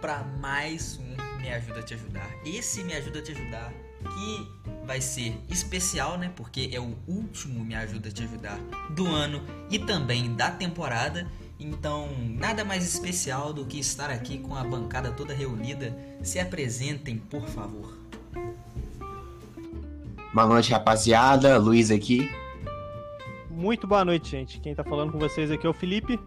para mais um Me Ajuda a Te Ajudar. Esse Me Ajuda a Te Ajudar que vai ser especial, né? Porque é o último Me Ajuda a Te Ajudar do ano e também da temporada. Então, nada mais especial do que estar aqui com a bancada toda reunida. Se apresentem, por favor. Boa noite, rapaziada. Luiz aqui. Muito boa noite, gente. Quem tá falando com vocês aqui é o Felipe.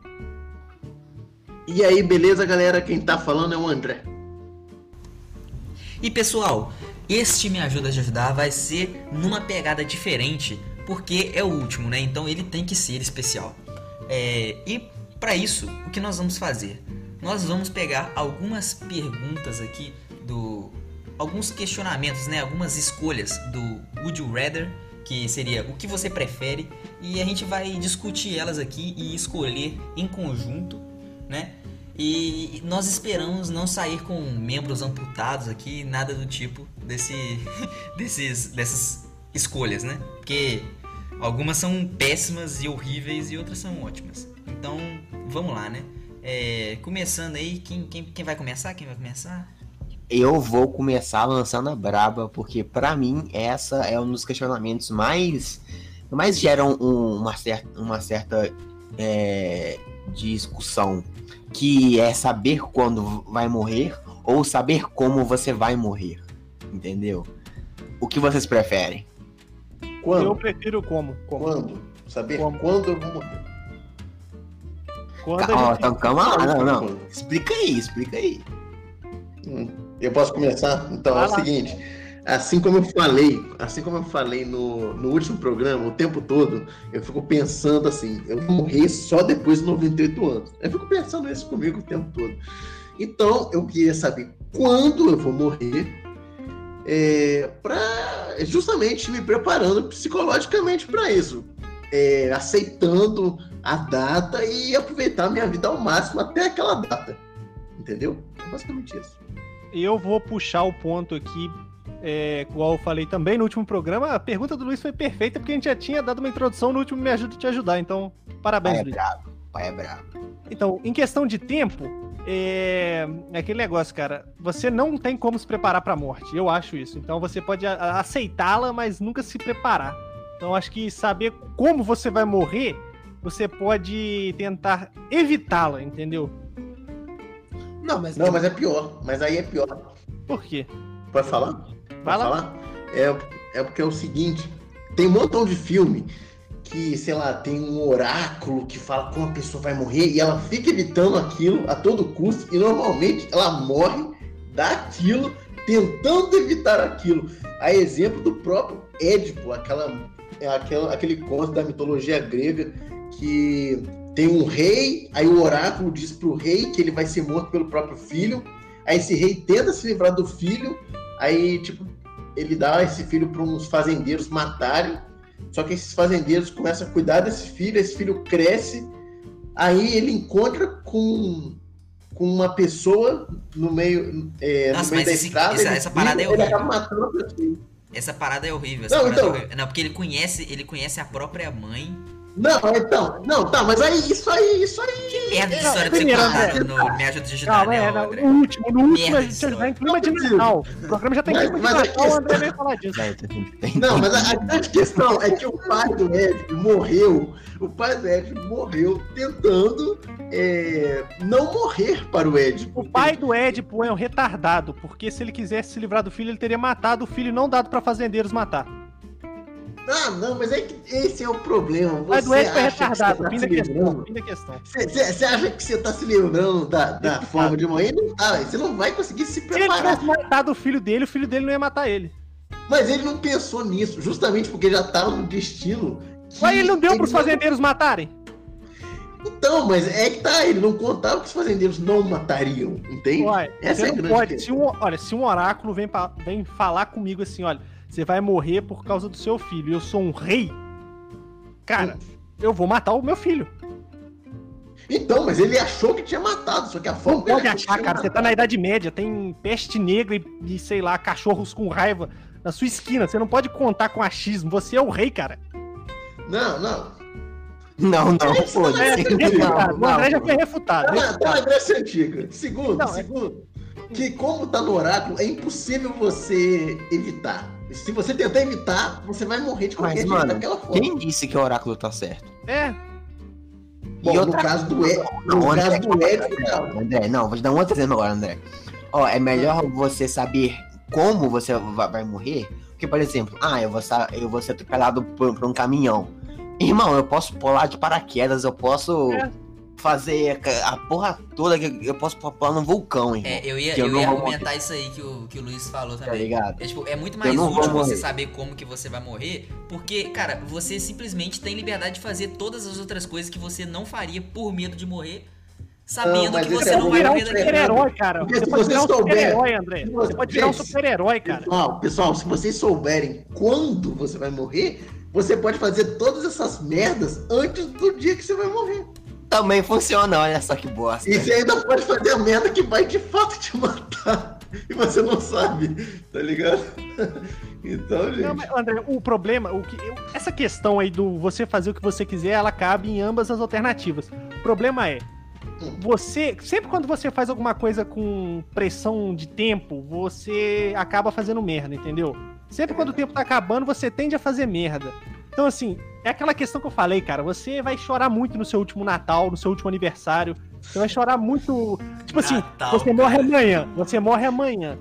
E aí, beleza, galera? Quem tá falando é o André. E pessoal, este Me Ajuda a Ajudar vai ser numa pegada diferente, porque é o último, né? Então ele tem que ser especial. É, e para isso, o que nós vamos fazer? Nós vamos pegar algumas perguntas aqui do alguns questionamentos, né? Algumas escolhas do Would You Rather, que seria o que você prefere, e a gente vai discutir elas aqui e escolher em conjunto, né? E nós esperamos não sair com membros amputados aqui, nada do tipo desse, desses, dessas escolhas, né? Porque algumas são péssimas e horríveis e outras são ótimas. Então, vamos lá, né? É, começando aí, quem, quem, quem vai começar? Quem vai começar? Eu vou começar lançando a braba, porque para mim essa é um dos questionamentos mais mais geram um, uma certa, uma certa é, discussão, que é saber quando vai morrer ou saber como você vai morrer, entendeu? O que vocês preferem? Quando? Eu prefiro como. como? Quando? Saber como? quando eu vou morrer. Quando Calma, gente... então, calma lá, não, não. Explica aí, explica aí. Hum, eu posso começar? Então, Vai é o lá. seguinte. Assim como eu falei, assim como eu falei no, no último programa, o tempo todo, eu fico pensando assim, eu morrer só depois de 98 anos. Eu fico pensando isso comigo o tempo todo. Então, eu queria saber quando eu vou morrer, é, para justamente me preparando psicologicamente para isso, é, aceitando a data e aproveitar a minha vida ao máximo até aquela data. Entendeu? É basicamente isso. Eu vou puxar o ponto aqui, é, igual eu falei também no último programa. A pergunta do Luiz foi perfeita porque a gente já tinha dado uma introdução no último Me Ajuda a Te Ajudar. Então, parabéns, pai é Luiz. Bravo. Pai é bravo. Então, em questão de tempo, é... é aquele negócio, cara. Você não tem como se preparar para a morte. Eu acho isso. Então, você pode aceitá-la, mas nunca se preparar. Então, acho que saber como você vai morrer você pode tentar evitá-la, entendeu? Não, mas não, mas é pior. Mas aí é pior. Por quê? Pode falar? Lá. falar? É, é porque é o seguinte: tem um montão de filme que, sei lá, tem um oráculo que fala como a pessoa vai morrer e ela fica evitando aquilo a todo custo e normalmente ela morre daquilo tentando evitar aquilo. A exemplo do próprio Édipo, aquela, aquela, aquele conto da mitologia grega que tem um rei, aí o oráculo diz pro rei que ele vai ser morto pelo próprio filho, aí esse rei tenta se livrar do filho, aí, tipo, ele dá esse filho para uns fazendeiros matarem, só que esses fazendeiros começam a cuidar desse filho, esse filho cresce, aí ele encontra com, com uma pessoa no meio, é, Nossa, no meio da esse, estrada. Essa, essa parada é horrível. Ele acaba matando a pessoa. Essa parada é horrível. Não, então, é horrível. não, porque ele conhece, ele conhece a própria mãe não, então, não, tá, mas aí, isso aí, isso aí. Que merda de história que você contaram no Me Ajuda a Ajudar, Calma, né, é, no último, no último a gente vai em clima de Natal. O programa já tem clima de Natal, o André veio falar disso. Não, mas a, a grande questão é que o pai do Ed morreu, o pai do Ed morreu tentando é, não morrer para o Ed. O pai do Edipo é um retardado, porque se ele quisesse se livrar do filho, ele teria matado o filho e não dado para fazendeiros matar. Ah, não, mas é que esse é o problema. Você mas o Ed foi retardado, tá fim, da questão, fim da questão. Você acha que você tá se lembrando da, da forma de morrer? Não tá, você não vai conseguir se preparar. Se ele tivesse matado o filho dele, o filho dele não ia matar ele. Mas ele não pensou nisso, justamente porque já tava no destino. Mas ele não deu pros fazendeiros não... matarem? Então, mas é que tá, ele não contava que os fazendeiros não matariam, entende? Ué, Essa é a grande pode. Se um, olha, se um oráculo vem, pra, vem falar comigo assim, olha, você vai morrer por causa do seu filho. Eu sou um rei. Cara, eu vou matar o meu filho. Então, mas ele achou que tinha matado, só que a forma. Não pode achar, cara. Matado. Você tá na Idade Média, tem peste negra e, e, sei lá, cachorros com raiva na sua esquina. Você não pode contar com achismo. Você é o rei, cara. Não, não. Não, não, foda-se. É, o André já foi refutado. Tá, tá na Grécia Antiga. Segundo, não, é- segundo. que, como tá no oráculo, é impossível você evitar. Se você tentar evitar, você vai morrer de qualquer Mas, jeito mano, daquela forma. Quem disse que o oráculo tá certo? É, Bom, E no outra caso do Ed, Não, no André, caso do Ed, não. André, não, vou te dar um outro exemplo agora, André. Ó, é melhor você saber como você va- vai morrer, porque, por exemplo, ah, eu vou, eu vou ser atropelado por, por um caminhão. Irmão, eu posso pular de paraquedas, eu posso É. fazer a, porra toda, que eu posso pular num vulcão, irmão. É, eu ia, eu eu não ia argumentar isso aí que o, que o Luiz falou Tá também. ligado? É, tipo, é muito mais não útil você morrer. saber como que você vai morrer, porque, cara, você simplesmente tem liberdade de fazer todas as outras coisas que você não faria por medo de morrer, sabendo mas que você é não pode vai virar um morrer daquele super-herói, cara. Porque Você se pode um souber- super-herói, André. se Você você- pode virar um super-herói, cara. Pessoal, pessoal, se vocês souberem quando você vai morrer, você pode fazer todas essas merdas antes do dia que você vai morrer. Também funciona, olha só que bosta. E você ainda pode fazer a merda que vai de fato te matar. E você não sabe, tá ligado? Então, Não, gente. mas, André, o problema, o que, eu- essa questão aí do você fazer o que você quiser, ela cabe em ambas as alternativas. O problema é, você, sempre quando você faz alguma coisa com pressão de tempo, você acaba fazendo merda, entendeu? Sempre quando o tempo tá acabando, você tende a fazer merda. Então, assim, é aquela questão que eu falei, cara. Você vai chorar muito no seu último Natal, no seu último aniversário. Você vai chorar muito. Tipo assim, Natal, você morre cara. amanhã. Você morre amanhã.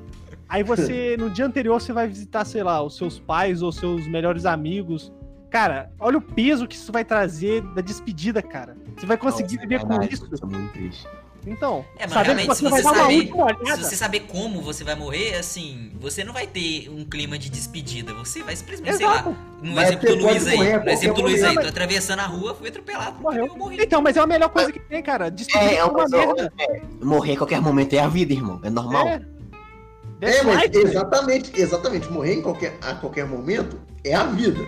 Aí você, no dia anterior, você vai visitar, sei lá, os seus pais ou seus melhores amigos. Cara, olha o peso que isso vai trazer da despedida, cara. Você vai conseguir Nossa, viver com verdade, isso. isso é muito triste. Então, É, mas sabendo que realmente, você se vai você dar uma saber- última Se você saber como você vai morrer, assim, você não vai ter um clima de despedida. Você vai simplesmente, sei lá, Exato. no Mas exemplo do Luiz aí. morrer No exemplo do Luiz aí, momento. tô atravessando a rua, fui atropelado, Morreu. eu morri. Então, mas é a melhor coisa que tem, cara. Despedida É, é é uma uma merda. Morrer a qualquer momento é a vida, irmão. É normal. É. É, mas exatamente, exatamente. Morrer em qualquer, a qualquer momento é a vida.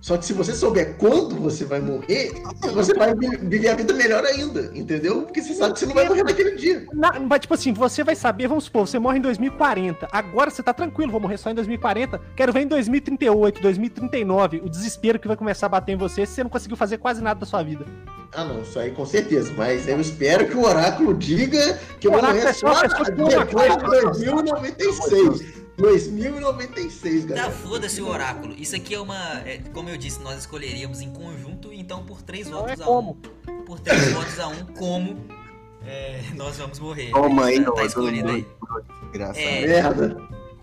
Só que se você souber quando você vai morrer, você vai vi- viver a vida melhor ainda, entendeu? Porque você sabe que você não vai morrer naquele dia. Na- mas, tipo assim, você vai saber, vamos supor, você morre em 2040. Agora você tá tranquilo, vou morrer só em 2040. Quero ver em 2038, 2039, o desespero que vai começar a bater em você se você não conseguiu fazer quase nada da sua vida. Ah, não, isso aí com certeza. Mas eu espero que o oráculo diga que eu O vou oráculo morrer é só depois de cara. 2096. 2096, Tá, galera. foda-se o oráculo. Isso aqui é uma. é, como eu disse, nós escolheríamos em conjunto, então por três Não é votos a como. um. Por três votos a um, como é, nós vamos morrer. Toma aí, tá, tá escolhido aí. Engraçado. É. Merda.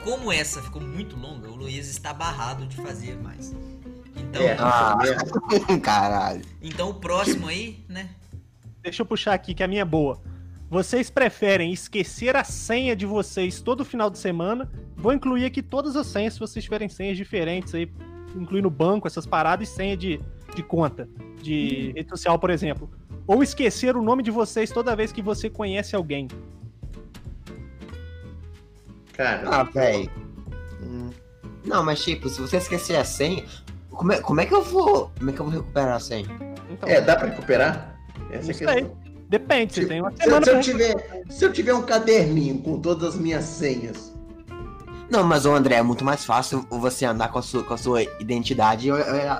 Como essa ficou muito longa, o Luiz está barrado de fazer mais. Então, É, Ah. Caralho. então o próximo aí, né? Deixa eu puxar aqui, que a minha é boa. Vocês preferem esquecer a senha de vocês todo final de semana? Vou incluir aqui todas as senhas, se vocês tiverem senhas diferentes aí, incluindo banco, essas paradas e senha de, de conta, de rede social, por exemplo. Ou esquecer o nome de vocês toda vez que você conhece alguém. Cara, Ah, velho. Não, mas tipo, se você esquecer a senha, como é, como é que eu vou. Como é que eu vou recuperar a senha? Então, é, dá pra recuperar? Essa é a sei. Depende, você tem uma Se, semana se eu pra tiver, se eu tiver um caderninho com todas as minhas senhas, Não, mas o André, é muito mais fácil você andar com a sua, com a sua identidade e eu, eu, eu,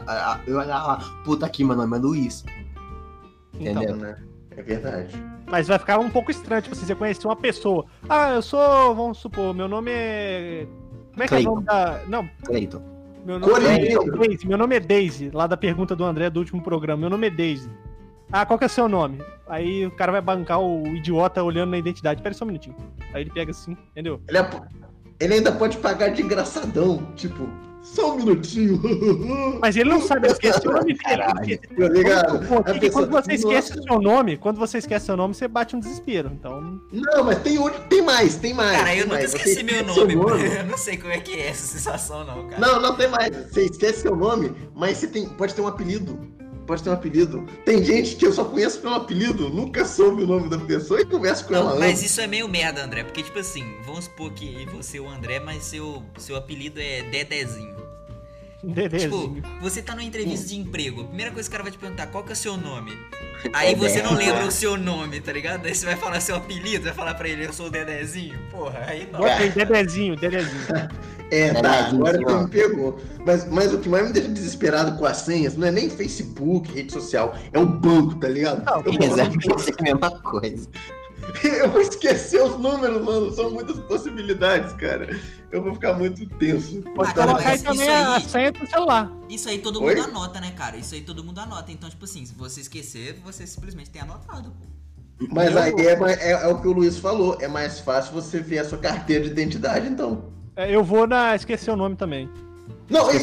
eu olhar lá, puta aqui, meu nome é Luiz. Então, Entendeu? né? É verdade. Mas vai ficar um pouco estranho, tipo, assim, você conhecer uma pessoa. Ah, eu sou, vamos supor, meu nome é. Como é que é o Clayton. nome da. Não, Cleiton. meu nome é Daisy. Meu nome é Daisy, lá da pergunta do André do último programa. Meu nome é Daisy. Ah, qual que é o seu nome? Aí o cara vai bancar o idiota olhando na identidade. Pera só um minutinho. Aí ele pega assim, entendeu? Ele, é- ele ainda pode pagar de engraçadão, tipo, só um minutinho. Mas ele não sabe, ele esqueceu o nome dele. Tá ligado? Pô, A que pessoa- quando você esquece Nossa. o seu nome, quando você esquece seu nome, você bate um desespero. Então, Não, mas tem outro, tem mais, tem mais. Cara, tem eu nunca mais. Você esqueci meu seu nome. Eu não sei como é que é essa sensação, não, cara. Não, não tem mais. Você esquece seu nome, mas você tem, pode ter um apelido. Pode ter um apelido. Tem gente que eu só conheço pelo apelido, nunca soube o nome da pessoa e converso com ela Não, mas antes. isso é meio merda, André. Porque, tipo assim, vamos supor que você é o André, mas seu, seu apelido é Dedezinho. Dedezinho. Tipo, você tá numa entrevista de emprego. A primeira coisa que o cara vai te perguntar, qual que é o seu nome? Aí você não lembra o seu nome, tá ligado? Aí você vai falar seu apelido, vai falar pra ele, eu sou o Dedezinho. Porra, aí não. Bota aí, Dedezinho, Dedezinho. É, tá, Verdade, agora sim, você ó. me pegou. Mas, mas o que mais me deixa desesperado com as senhas não é nem Facebook, rede social, é o banco, tá ligado? Não, Eu Exatamente a mesma coisa. Eu vou esquecer os números, mano. São muitas possibilidades, cara. Eu vou ficar muito tenso. Pode Ah, colocar aí mas também isso a aí- senha do celular. Isso aí todo Oi? mundo anota, né, cara? Isso aí todo mundo anota. Então, tipo assim, se você esquecer, você simplesmente tem anotado, pô. Mas aí é, é- é o que o Luiz falou. É mais fácil você ver a sua carteira de identidade, então. É, Eu vou na. Esqueci o nome também. Não, e-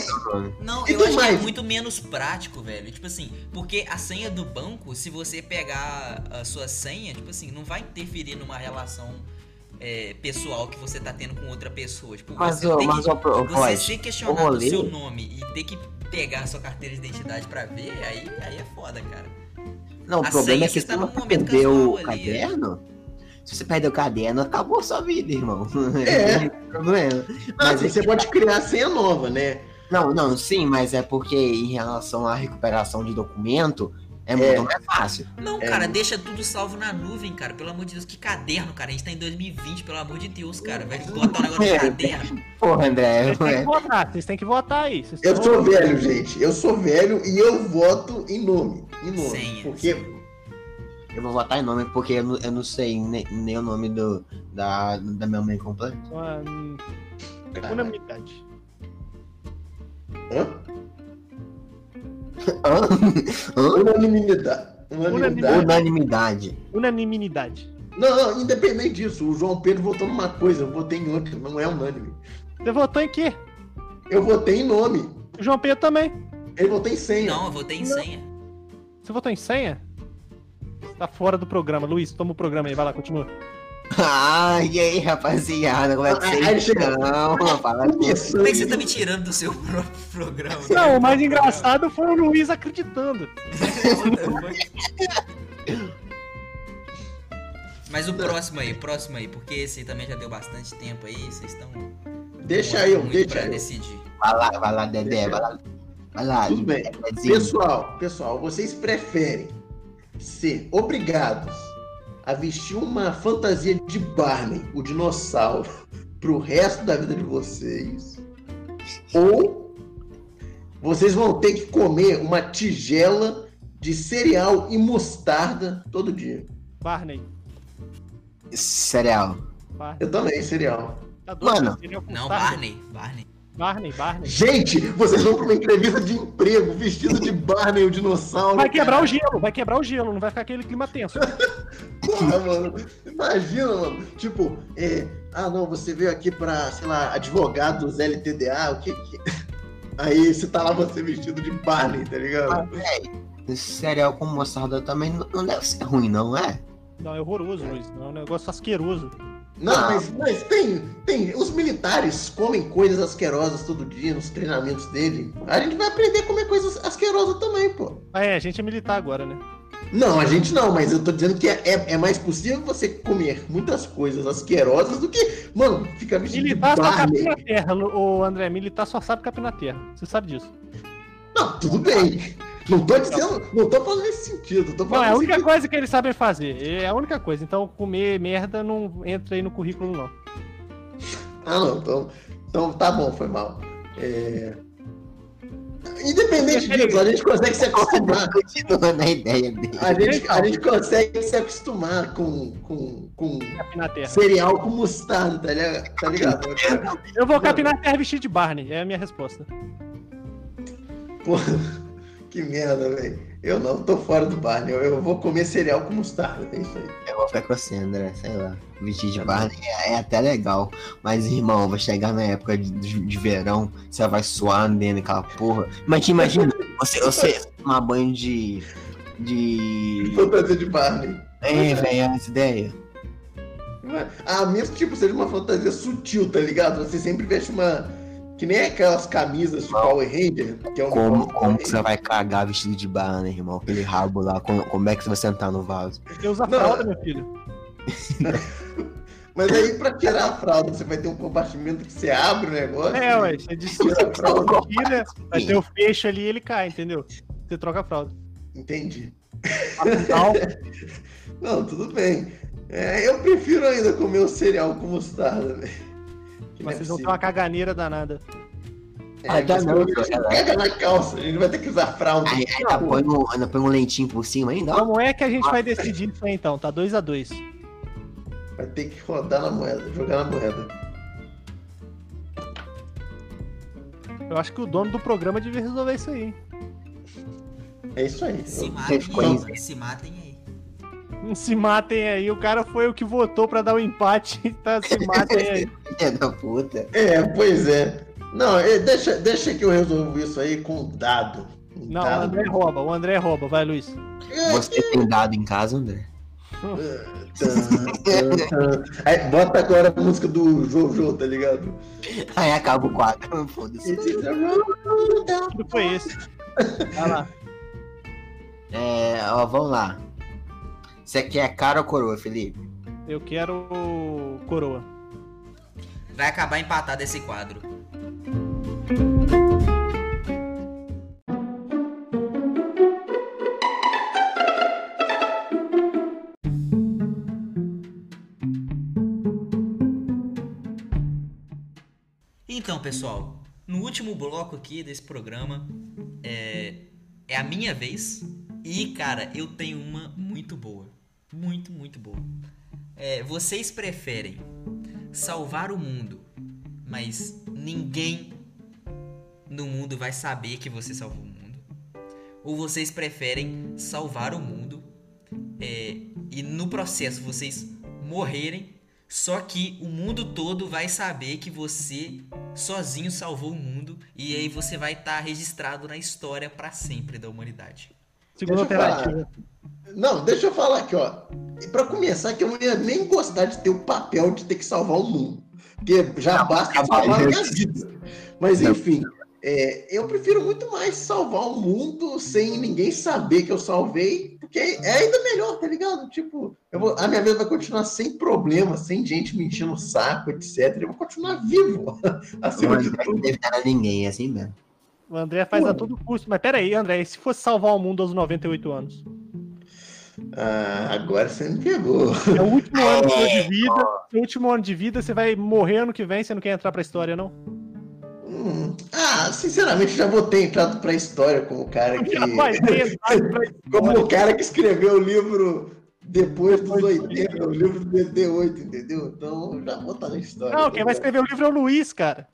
Não, eu acho que é muito menos prático, velho. Tipo assim, porque a senha do banco, se você pegar a sua senha, tipo assim, não vai interferir numa relação é, pessoal que você tá tendo com outra pessoa. Tipo, Mas, você ô, tem mas, que, ô, você ser o questionado o seu nome e ter que pegar a sua carteira de identidade pra ver, aí, aí é foda, cara. Não, o A problema senha é que você tá num momento perder o casual ali, caderno, se você perder o caderno, acabou sua vida, irmão. É. Problema. Mas Mas é você que- pode criar senha nova, né? Não, não, sim, mas é porque em relação à recuperação de documento, é, É. muito mais fácil. Não, É. cara, deixa tudo salvo na nuvem, cara. Pelo amor de Deus, que caderno, cara. A gente tá em 2020, pelo amor de Deus, cara. Vai botar um negócio no É. caderno. Porra, André, Vocês têm que é. votar, vocês têm que votar aí. Vocês Eu sou velho, gente. Eu sou velho e eu voto em nome. Em nome. Senha. Porque eu vou votar em nome porque eu não, eu não sei nem, nem o nome do, da, da minha mãe hum, unanimidade. Hã? Unanimidade. Unanimidade. Unanimidade. Unanimidade. Não, não, independente disso, o João Pedro votou numa coisa, eu votei em outra, não é unânime. Você votou em quê? Eu votei em nome, O João Pedro também. ele votou em senha. Não, eu votei em Não. senha. Você votou em senha? Tá fora do programa. Luiz, toma o programa aí, vai lá, continua. Ah, e aí, rapaziada, como é que vocês aí estão? Fala. Como é que você tá me tirando do seu próprio programa? Não, o mais engraçado foi o Luiz acreditando. Mas o próximo aí, próximo aí, porque esse também já deu bastante tempo aí, vocês estão. Deixa muito deixa pra eu. decidir. Vai lá, vai lá, Dedé, vai lá. Vai lá, Tudo bem. Pessoal, pessoal, vocês preferem ser obrigados a vestir uma fantasia de Barney, o dinossauro, pro resto da vida de vocês? Ou vocês vão ter que comer uma tigela de cereal e mostarda todo dia? Barney. Cereal. Barney. Eu também, cereal. Tá doido, Mano. seria o Não. Barney, Barney. Barney, Barney. Gente, vocês vão pra uma entrevista de emprego vestido de Barney, o dinossauro. Vai quebrar cara. o gelo, vai quebrar o gelo, não vai ficar aquele clima tenso. Porra, mano. Imagina, mano. Tipo, é, ah, não, você veio aqui pra, sei lá, advogado dos LTDA, o que que. Aí você tá lá você vestido de Barney, tá ligado? Esse cereal com mostarda também não- deve ser ruim, não é? Não, é horroroso, Luiz. Não, é um negócio asqueroso. Não, Ah. mas, mas tem, tem. Os militares comem coisas asquerosas todo dia nos treinamentos dele. A gente vai aprender a comer coisas asquerosas também, pô. Ah, é, a gente é militar agora, né? Não, a gente não, mas eu tô dizendo que é, é, é mais possível você comer muitas coisas asquerosas do que, mano, ficar vestido Militar de só Barney. na terra, ô André. Militar só sabe capina na terra. Você sabe disso. Não, tudo bem. Não tô dizendo, não tô falando nesse sentido. Tô Não, falando é a única sentido- coisa que eles sabem fazer. É a única coisa. Então, comer merda não entra aí no currículo, não. Ah, não, então, então tá bom, foi mal. É... Independente disso, a gente consegue se acostumar. Continuando a ideia dele. A gente, a gente consegue se acostumar com, com, com na cereal com mostarda, tá ligado? Tá ligado? Eu vou capinar na terra vestido de Barney. É a minha resposta. Porra, que merda, velho. Eu não, tô fora do Barney. Eu, eu vou comer cereal com mostarda, é isso aí. Eu vou ficar com você, André, sei lá. Vestir de Barney é, é até legal. Mas, irmão, vai chegar na época de, de- verão, você vai suar dentro daquela porra. Mas imagina, você, você tomar banho de. De. Fantasia de Barney. É, velho, essa ideia. Ah, mesmo tipo, seja uma fantasia sutil, tá ligado? Você sempre veste uma. Que nem aquelas camisas de Power Ranger, que é um Como, como que você vai cagar vestido de Barney, irmão? Aquele rabo lá, como, como é que você vai sentar no vaso? Porque usa fralda, meu filho. Mas aí, pra tirar a fralda, você vai ter um compartimento que você abre o negócio. É, ué. Você Tira a fralda. tira, vai ter o fecho ali e ele cai, entendeu? Você troca a fralda. Entendi. Não, tudo bem. É, eu prefiro ainda comer o cereal com mostarda, velho. Não é vocês vão ter uma caganeira danada. É, Ah, mas não. Pega na calça, a gente vai ter que usar fralda. Aí ainda põe, um, ainda põe um lentinho por cima ainda. Como é que a gente vai decidir isso aí então? Tá 2 a 2 Vai ter que rodar na moeda, jogar na moeda. Eu acho que o dono do programa devia resolver isso aí. É isso aí. Se Eu- matem aí, se matem aí. Não se matem aí. O cara foi o que votou pra dar o empate. Tá, se matem aí. Filha da puta. É, pois é. Não, é, deixa, deixa que eu resolvo isso aí com dado. Um Não, o dado. André rouba. O André rouba. Vai, Luiz. Você tem dado em casa, André? Aí, bota agora a música do Jojo, tá ligado? Aí acaba o quadro. Foda-se. Que foi esse? Vai lá. É, ó, vamos lá. Você quer cara ou coroa, Felipe? Eu quero coroa. Vai acabar empatado esse quadro. Então, pessoal, no último bloco aqui desse programa é, é a minha vez e, cara, eu tenho uma muito boa, muito, muito boa. É, vocês preferem salvar o mundo, mas ninguém no mundo vai saber que você salvou o mundo? Ou vocês preferem salvar o mundo é, e no processo vocês morrerem, só que o mundo todo vai saber que você sozinho salvou o mundo e aí você vai estar registrado na história pra sempre da humanidade? Segunda Deixa eu falar. alternativa. Não, deixa eu falar aqui, ó. E pra começar, que eu não ia nem gostar de ter o papel de ter que salvar o mundo. Porque já Não, basta salvar a minha vida. Mas Não. enfim, é, eu prefiro muito mais salvar o mundo sem ninguém saber que eu salvei, porque é ainda melhor, tá ligado? Tipo, eu vou- a minha vida vai continuar sem problema, sem gente me enchendo o saco, etc. Eu vou continuar vivo, O acima de André não a ninguém, é assim mesmo. O André faz a todo custo. Mas pera aí, André. E se fosse salvar o mundo aos 98 anos? Ah, agora você me pegou. É o último ano seu de vida. É o último ano de vida, você vai morrer ano que vem, você não quer entrar pra história, não? Hum, Ah, sinceramente, já vou ter entrado pra história como o cara que. Como o cara que escreveu o livro depois dos 80, o livro do DD8, entendeu? Então já vou estar na história. Não, quem vai escrever o livro é o Luiz, cara.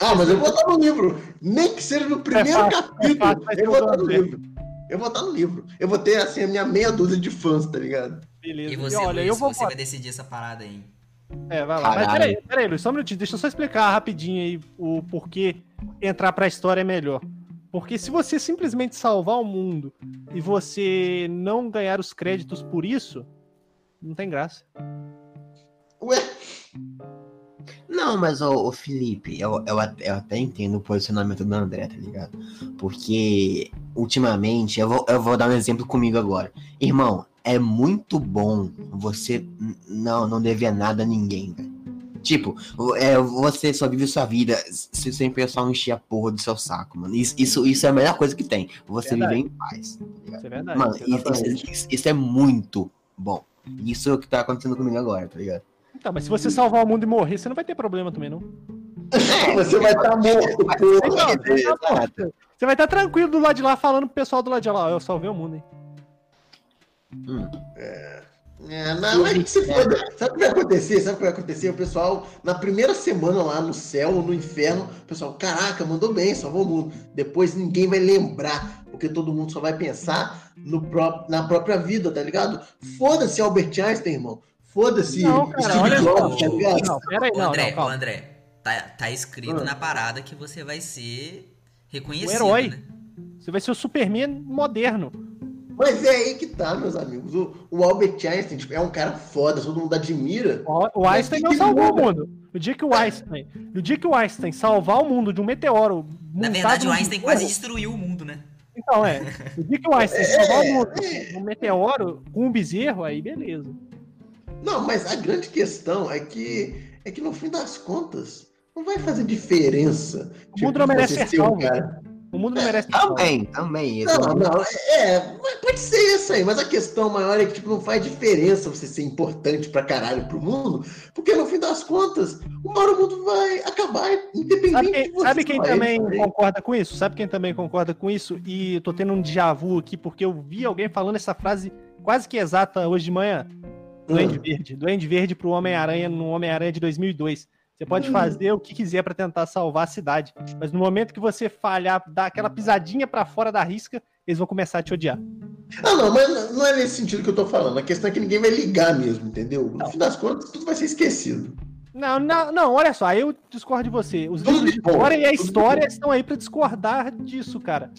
Ah, mas eu vou estar no livro. Nem que seja no primeiro fácil, capítulo. é fácil, eu vou estar no livro. Eu vou estar no livro. Eu vou ter, assim, a minha meia dúzia de fãs, tá ligado? Beleza. E você, olha, Luiz, eu vou. você vai decidir essa parada aí. É, vai lá. Mas Caralho. peraí, peraí, Luiz, só um minutinho. Deixa eu só explicar rapidinho aí o porquê entrar pra história é melhor. Porque se você simplesmente salvar o mundo e você não ganhar os créditos por isso, não tem graça. Ué, Não, mas ô, Felipe, eu, eu, até, eu até entendo o posicionamento do André, tá ligado? Porque ultimamente, eu vou, eu vou dar um exemplo comigo agora. Irmão, é muito bom você não, não dever nada a ninguém, velho. Tipo, o- é, você só vive sua vida se sem o pessoal encher a porra do seu saco, mano. Isso, isso, isso é a melhor coisa que tem. Você Verdade. viver em paz. Isso é verdade. Mano, é isso- isso- isso é muito bom. Isso é o que tá acontecendo comigo agora, tá ligado? Então, mas se você salvar o mundo e morrer, você não vai ter problema também, não. você vai estar morto, porra. Não, é, você tá- Você vai estar tranquilo do lado de lá falando pro pessoal do lado de lá, ó, eu salvei o mundo, hein? É, não, mas que se foda. Sabe o que vai acontecer? Sabe o que vai acontecer? O pessoal, na primeira semana lá no céu ou no inferno, o pessoal, caraca, mandou bem, salvou o mundo. Depois ninguém vai lembrar, porque todo mundo só vai pensar no pró na própria vida, tá ligado? Foda-se Albert Einstein, irmão. Foda-se Não, cara, Steve olha só. Tá? Não, pera aí, Ô, não, André, não. André, tá, tá escrito Ah. na parada que você vai ser reconhecido, O herói. né? Você vai ser o Superman moderno. Mas é aí que tá, meus amigos. O, o Albert Einstein tipo, é um cara foda, todo mundo admira. O o Einstein não salvou o mundo. No dia que o Einstein, no dia que o Einstein salvar o mundo de um meteoro, Na verdade, o Einstein quase destruiu o mundo, né? Então, é. No dia que o Einstein salvar o mundo é. de um meteoro com um bezerro, aí beleza. Não, mas a grande questão é que é que no fim das contas não vai fazer diferença. O mundo não merece você ser um salvo. cara. O mundo não merece. salvo. Também, também. Isso Não, não, é, mas pode ser isso aí, mas a questão maior é que tipo, não faz diferença você ser importante pra caralho pro mundo, porque no fim das contas, uma hora o mundo vai acabar, independente Sabe de quem, você. sabe quem também concorda com isso? Sabe quem também concorda com isso? E tô tendo um déjà vu aqui porque eu vi alguém falando essa frase quase que exata hoje de manhã. Duende Verde. Duende Verde pro Homem-Aranha no Homem-Aranha de 2002. Você pode fazer o que quiser pra tentar salvar a cidade, mas no momento que você falhar, dar aquela pisadinha pra fora da risca, eles vão começar a te odiar. Ah, não, mas não é nesse sentido que eu tô falando. A questão é que ninguém vai ligar mesmo, entendeu? No Não. fim das contas, tudo vai ser esquecido. Não, não, não, olha só, aí eu discordo de você. Os livros de história e a história estão aí pra discordar disso, cara.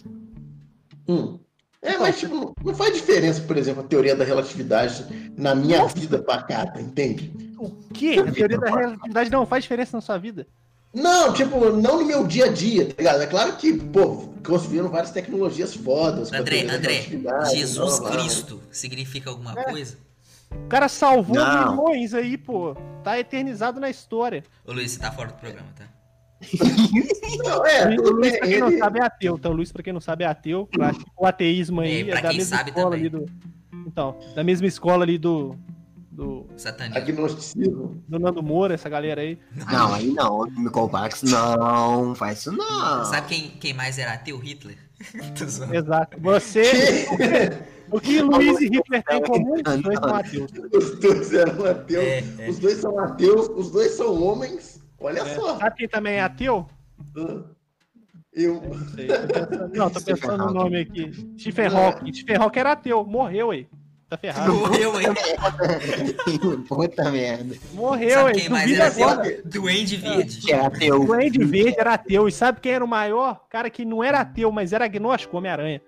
Hum. É, mas tipo, não faz diferença, por exemplo, a teoria da relatividade na minha vida pacata, entende? O quê? A teoria da relatividade não faz diferença na sua vida? Não, tipo, não no meu dia a dia, tá ligado? É claro que, pô, construíram várias tecnologias fodas. André, André, Jesus. Cristo significa alguma É. coisa? O cara salvou Não. milhões aí, pô. Tá eternizado na história. Ô Luiz, você tá fora do programa, tá? Não, é, Luiz, bem. pra quem não Ele, sabe, é ateu. Então, Luiz, pra quem não sabe, é ateu. Eu acho que o ateísmo aí É, é, da mesma escola também. ali do. Então, da mesma escola ali do. Do, Satanismo. agnosticismo. do Nando Moura, essa galera aí. Não, aí não, me. Não, faz isso não. Sabe quem, quem mais era ateu? Hitler? Exato. Você. o que Luiz e Hitler têm em comum? Os dois são ateus. Os dois eram ateus. É, é. Os dois são ateus, os dois são homens. Olha É. só. Sabe quem também é ateu? Eu. Não sei. Tô pensando, não, tô Stephen pensando no Hawking. nome aqui. Stephen Hawking. Stephen Hawking era ateu. Morreu aí. Tá ferrado. Morreu, hein? Puta merda. Morreu Sabe aí. quem mais Duvida era ateu? agora. Duende Verde. Que é ateu. Andy Verde era ateu. E sabe quem era o maior? Cara que não era ateu, mas era agnóstico, Homem-Aranha.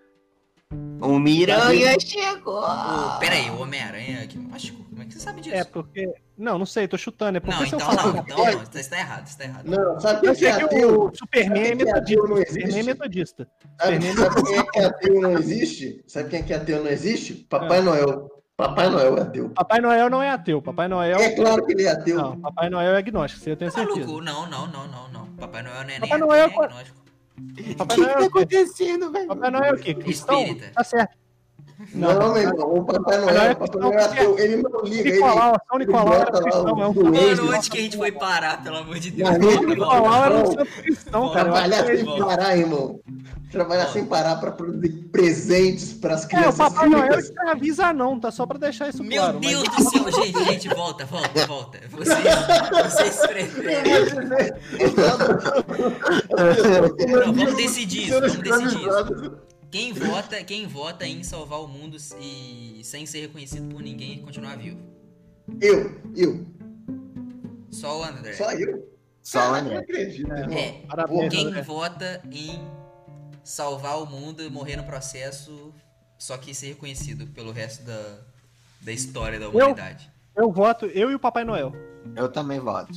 O Miranha chegou. Ô, pera aí, o Homem-Aranha aqui no México? Como é que você sabe disso? É, porque. Não, não sei, tô chutando. É porque Não, se eu então falar não, que então é não, você tá errado, você tá errado. Não, sabe Eu quem é que ateu? o Superman é que ateu metodista. não O Superman é existe? metodista. Sabe, Superman sabe quem é que é ateu não existe? Sabe quem é que é ateu não existe? Papai Noel. Papai Noel é ateu. Papai Noel não é ateu. Papai Noel. É claro que ele é ateu. Não, Papai Noel é agnóstico, isso eu tenho Tá certeza. maluco? Não, não, não, não, não. Papai Noel não é nem Papai ateu, Noel nem é- agnóstico. O Papai que, que tá acontecendo, velho? Papai Noel é o quê? Cristão? Espírita. Tá certo. Não, meu irmão, o Papai Noel, é o Papai Noel é ateu, ele não liga, ele, Nicolau, São ele Nicolau era bota lá cristão, é um doente, Mano, Ele onde que a gente foi parar, pelo amor de Deus? Não, São volta, Nicolau era um santo cristão, cara. Trabalhar sem parar, irmão. Trabalhar sem parar para produzir presentes para as É, o crianças. Papai Noel escraviza não, tá? Só pra deixar isso Meu claro. Deus mas... do céu, gente, gente, volta, volta, volta. Vocês, vocês preferem. Não, vamos decidir isso, vamos decidir isso. Quem vota, quem vota em salvar o mundo e sem ser reconhecido por ninguém e continuar vivo? Eu, eu, Só o André. só eu. Só o André. Não acredito. É, Parabéns, quem André. vota em salvar o mundo e morrer no processo, só que ser reconhecido pelo resto da, da história da humanidade? Eu voto, eu e o Papai Noel. Eu também voto.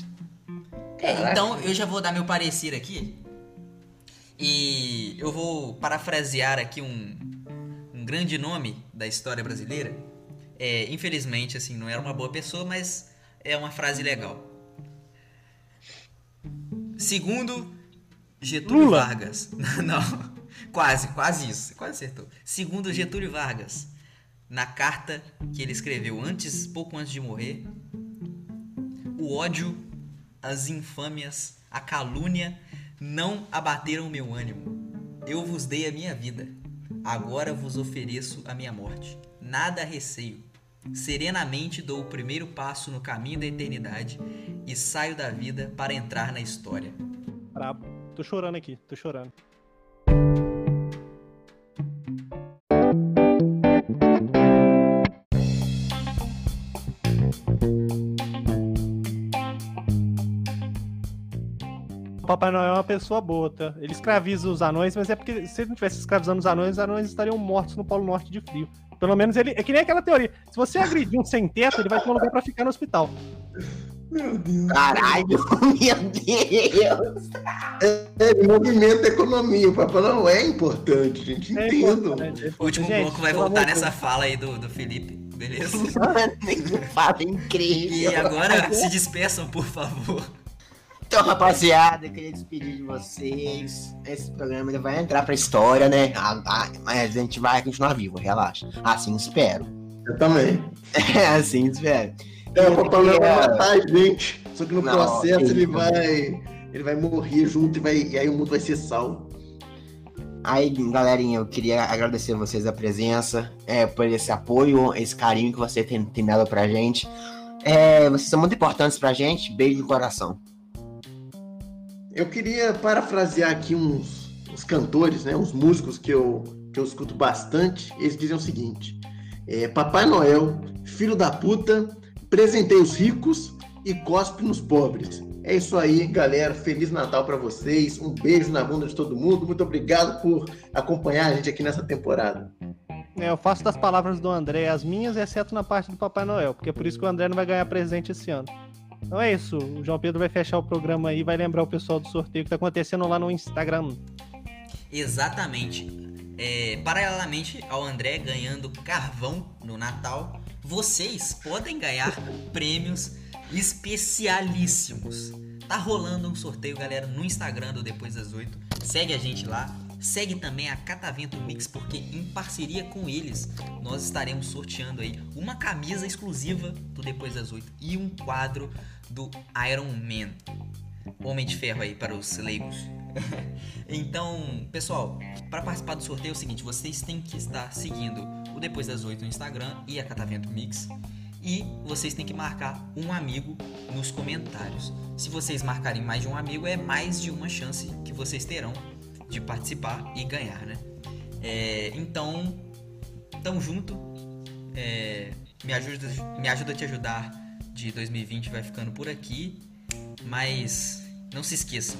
É, então eu já vou dar meu parecer aqui. E eu vou parafrasear aqui um, um grande nome da história brasileira. É, infelizmente, assim, não era uma boa pessoa, mas é uma frase legal. Segundo Getúlio Lula. Vargas. Não, quase, quase isso. Quase acertou. Segundo Getúlio Vargas, na carta que ele escreveu antes, pouco antes de morrer, o ódio, as infâmias, a calúnia não abateram meu ânimo. Eu vos dei a minha vida. Agora vos ofereço a minha morte. Nada receio. Serenamente dou o primeiro passo no caminho da eternidade e saio da vida para entrar na história. Brabo. Tô chorando aqui, tô chorando. Papai Noel é uma pessoa boa, tá? Ele escraviza os anões, mas é porque se ele não tivesse escravizando os anões, os anões estariam mortos no Polo Norte de frio. Pelo menos ele. É que nem aquela teoria. Se você agredir um sem teto, ele vai ter um lugar pra ficar no hospital. Meu Deus. Caralho, meu Deus. É, ele movimenta a economia. O Papai Noel é importante, gente. É Entendo. importante, é O último Gente, bloco vai voltar nessa fala aí do, do Felipe, beleza? Mano, fala incrível. E agora se despeçam, por favor. Então, rapaziada, eu queria despedir de vocês. Esse programa ele vai entrar pra história, né? Ah, ah, mas a gente vai continuar vivo, relaxa. Assim espero. Eu também. É, assim espero. É, o Noel vai matar a gente. Só que no Não, processo ele vai. Ele vai morrer junto e, vai, e aí o mundo vai ser salvo. Aí, galerinha, eu queria agradecer vocês a presença, é, por esse apoio, esse carinho que você tem, tem dado pra gente. É, vocês são muito importantes pra gente. Beijo no coração. Eu queria parafrasear aqui uns, uns cantores, né, uns músicos que eu, que eu escuto bastante. Eles dizem o seguinte: é, Papai Noel, filho da puta, presentei os ricos e cospe nos pobres. É isso aí, galera. Feliz Natal para vocês. Um beijo na bunda de todo mundo. Muito obrigado por acompanhar a gente aqui nessa temporada. É, eu faço das palavras do André as minhas, exceto na parte do Papai Noel, porque é por isso que o André não vai ganhar presente esse ano. Então é isso. O João Pedro vai fechar o programa aí, vai lembrar o pessoal do sorteio que tá acontecendo lá no Instagram. Exatamente. É, paralelamente ao André ganhando carvão no Natal, vocês podem ganhar prêmios especialíssimos. Tá rolando um sorteio, galera, no Instagram do Depois das Oito. Segue a gente lá. Segue também a Catavento Mix, porque em parceria com eles nós estaremos sorteando aí uma camisa exclusiva do Depois das Oito e um quadro do Iron Man. Homem de Ferro aí para os leigos. então, pessoal, para participar do sorteio é o seguinte: vocês têm que estar seguindo o Depois das Oito no Instagram e a Catavento Mix. E vocês têm que marcar um amigo nos comentários. Se vocês marcarem mais de um amigo, é mais de uma chance que vocês terão de participar e ganhar, né? É, então, tamo junto. É, me, ajuda, me ajuda a te ajudar de 2020 vai ficando por aqui. Mas não se esqueçam.